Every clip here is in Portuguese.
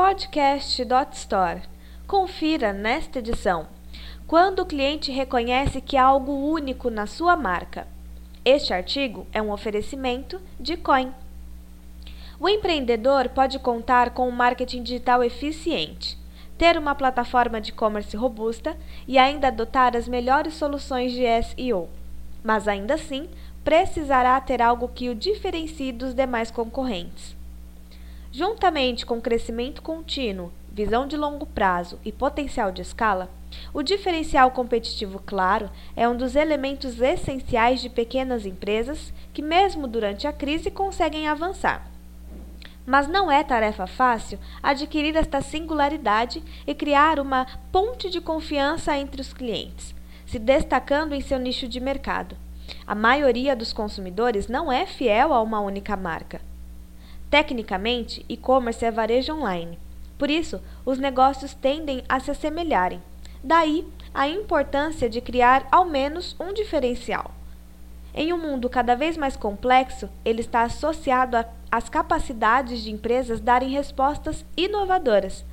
Podcast.store. Confira nesta edição. Quando o cliente reconhece que há algo único na sua marca. Este artigo é um oferecimento de Coin. O empreendedor pode contar com um marketing digital eficiente, ter uma plataforma de e-commerce robusta e ainda adotar as melhores soluções de SEO. Mas ainda assim, precisará ter algo que o diferencie dos demais concorrentes. Juntamente com crescimento contínuo, visão de longo prazo e potencial de escala, o diferencial competitivo claro é um dos elementos essenciais de pequenas empresas que, mesmo durante a crise, conseguem avançar. Mas não é tarefa fácil adquirir esta singularidade e criar uma ponte de confiança entre os clientes, se destacando em seu nicho de mercado. A maioria dos consumidores não é fiel a uma única marca. Tecnicamente, e-commerce é varejo online. Por isso, os negócios tendem a se assemelharem. Daí a importância de criar ao menos um diferencial. Em um mundo cada vez mais complexo, ele está associado às capacidades de empresas darem respostas inovadoras.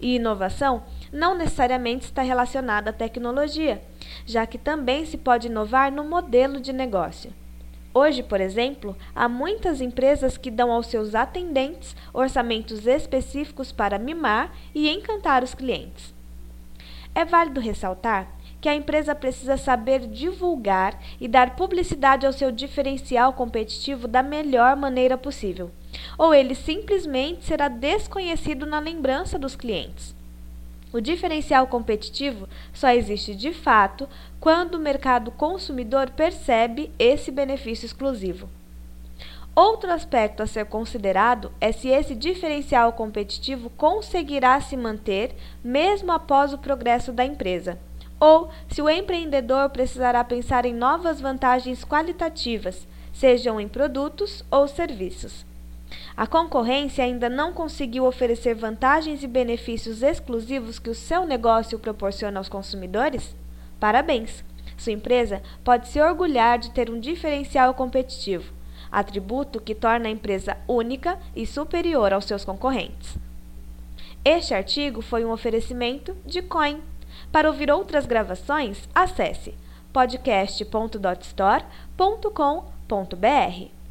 E inovação não necessariamente está relacionada à tecnologia, já que também se pode inovar no modelo de negócio. Hoje, por exemplo, há muitas empresas que dão aos seus atendentes orçamentos específicos para mimar e encantar os clientes. É válido ressaltar que a empresa precisa saber divulgar e dar publicidade ao seu diferencial competitivo da melhor maneira possível, ou ele simplesmente será desconhecido na lembrança dos clientes. O diferencial competitivo só existe de fato quando o mercado consumidor percebe esse benefício exclusivo. Outro aspecto a ser considerado é se esse diferencial competitivo conseguirá se manter mesmo após o progresso da empresa, ou se o empreendedor precisará pensar em novas vantagens qualitativas, sejam em produtos ou serviços. A concorrência ainda não conseguiu oferecer vantagens e benefícios exclusivos que o seu negócio proporciona aos consumidores? Parabéns! Sua empresa pode se orgulhar de ter um diferencial competitivo, atributo que torna a empresa única e superior aos seus concorrentes. Este artigo foi um oferecimento de Coin. Para ouvir outras gravações, acesse podcast.dotstore.com.br.